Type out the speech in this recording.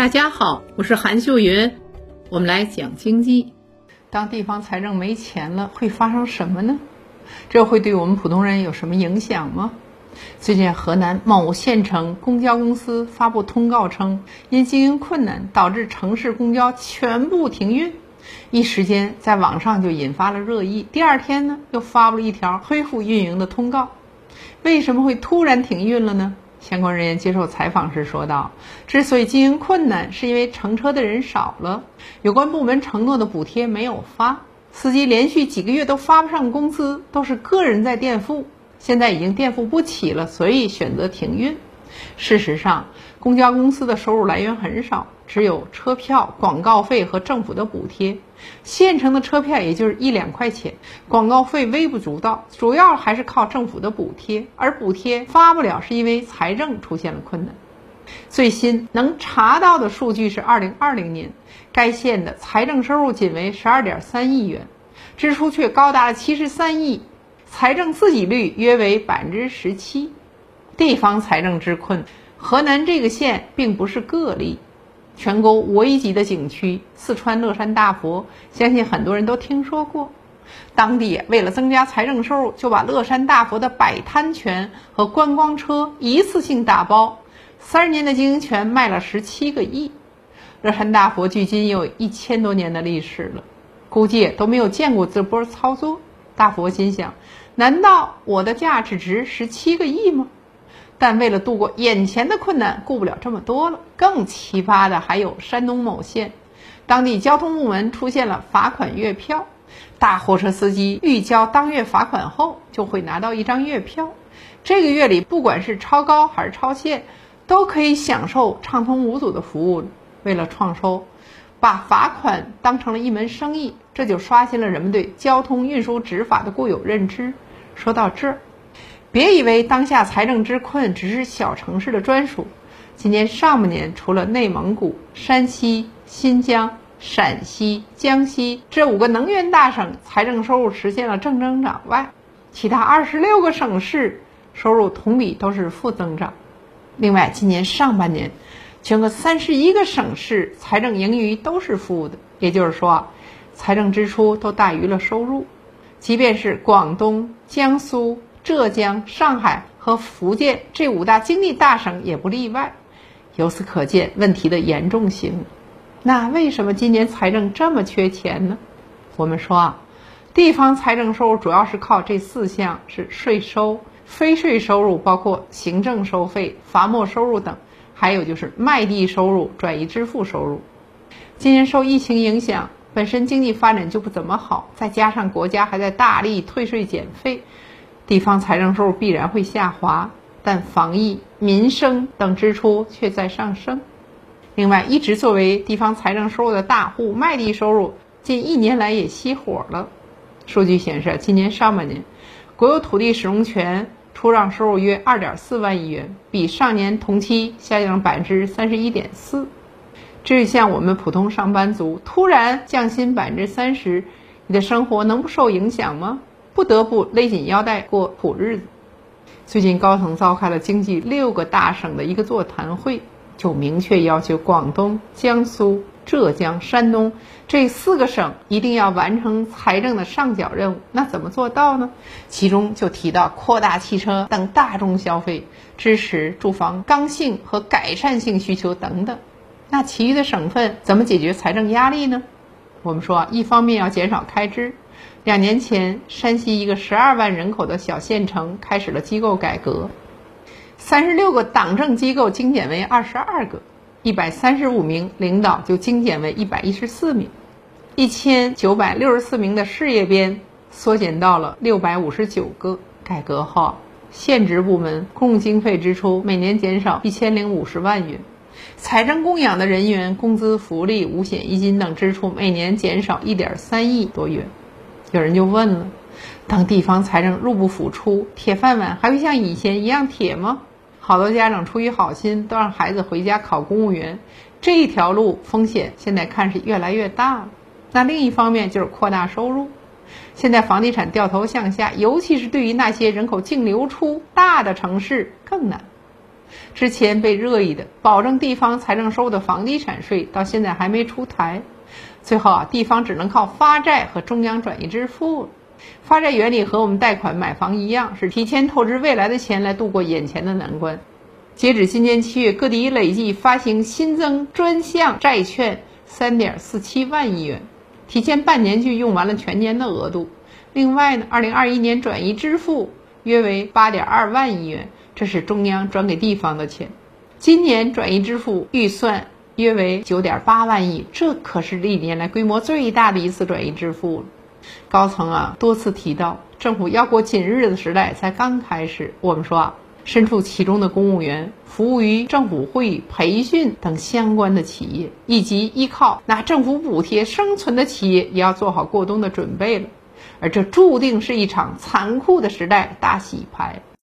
大家好，我是韩秀云，我们来讲经济。当地方财政没钱了，会发生什么呢？这会对我们普通人有什么影响吗？最近，河南某县城公交公司发布通告称，因经营困难，导致城市公交全部停运。一时间，在网上就引发了热议。第二天呢，又发布了一条恢复运营的通告。为什么会突然停运了呢？相关人员接受采访时说道：“之所以经营困难，是因为乘车的人少了，有关部门承诺的补贴没有发，司机连续几个月都发不上工资，都是个人在垫付，现在已经垫付不起了，所以选择停运。”事实上，公交公司的收入来源很少，只有车票、广告费和政府的补贴。县城的车票也就是一两块钱，广告费微不足道，主要还是靠政府的补贴。而补贴发不了，是因为财政出现了困难。最新能查到的数据是，二零二零年该县的财政收入仅为十二点三亿元，支出却高达了七十三亿，财政自给率约为百分之十七。地方财政之困，河南这个县并不是个例。全国五 A 级的景区四川乐山大佛，相信很多人都听说过。当地为了增加财政收入，就把乐山大佛的摆摊权和观光车一次性打包，三十年的经营权卖了十七个亿。乐山大佛距今有一千多年的历史了，估计都没有见过这波操作。大佛心想：难道我的价值值十七个亿吗？但为了度过眼前的困难，顾不了这么多了。更奇葩的还有山东某县，当地交通部门出现了罚款月票，大货车司机预交当月罚款后，就会拿到一张月票。这个月里，不管是超高还是超限，都可以享受畅通无阻的服务。为了创收，把罚款当成了一门生意，这就刷新了人们对交通运输执法的固有认知。说到这儿。别以为当下财政之困只是小城市的专属。今年上半年，除了内蒙古、山西、新疆、陕西、江西这五个能源大省财政收入实现了正增长外，其他二十六个省市收入同比都是负增长。另外，今年上半年，全国三十一个省市财政盈余都是负的，也就是说，财政支出都大于了收入。即便是广东、江苏。浙江、上海和福建这五大经济大省也不例外，由此可见问题的严重性。那为什么今年财政这么缺钱呢？我们说啊，地方财政收入主要是靠这四项：是税收、非税收入，包括行政收费、罚没收入等；还有就是卖地收入、转移支付收入。今年受疫情影响，本身经济发展就不怎么好，再加上国家还在大力退税减费。地方财政收入必然会下滑，但防疫、民生等支出却在上升。另外，一直作为地方财政收入的大户，卖地收入近一年来也熄火了。数据显示，今年上半年，国有土地使用权出让收入约二点四万亿元，比上年同期下降了百分之三十一点四。至于像我们普通上班族，突然降薪百分之三十，你的生活能不受影响吗？不得不勒紧腰带过苦日子。最近高层召开了经济六个大省的一个座谈会，就明确要求广东、江苏、浙江、山东这四个省一定要完成财政的上缴任务。那怎么做到呢？其中就提到扩大汽车等大众消费，支持住房刚性和改善性需求等等。那其余的省份怎么解决财政压力呢？我们说，一方面要减少开支。两年前，山西一个十二万人口的小县城开始了机构改革，三十六个党政机构精简为二十二个，一百三十五名领导就精简为一百一十四名，一千九百六十四名的事业编缩减到了六百五十九个。改革后，县直部门共经费支出每年减少一千零五十万元，财政供养的人员工资、福利、五险一金等支出每年减少一点三亿多元。有人就问了：当地方财政入不敷出，铁饭碗还会像以前一样铁吗？好多家长出于好心，都让孩子回家考公务员，这一条路风险现在看是越来越大了。那另一方面就是扩大收入，现在房地产掉头向下，尤其是对于那些人口净流出大的城市更难。之前被热议的保证地方财政收入的房地产税，到现在还没出台。最后啊，地方只能靠发债和中央转移支付。发债原理和我们贷款买房一样，是提前透支未来的钱来度过眼前的难关。截止今年七月，各地累计发行新增专项债券三点四七万亿元，提前半年就用完了全年的额度。另外呢，二零二一年转移支付约为八点二万亿元，这是中央转给地方的钱。今年转移支付预算约为九点八万亿，这可是历年来规模最大的一次转移支付了。高层啊多次提到，政府要过紧日子时代才刚开始。我们说啊，身处其中的公务员，服务于政府会议、培训等相关的企业，以及依靠拿政府补贴生存的企业，也要做好过冬的准备了。而这注定是一场残酷的时代大洗牌。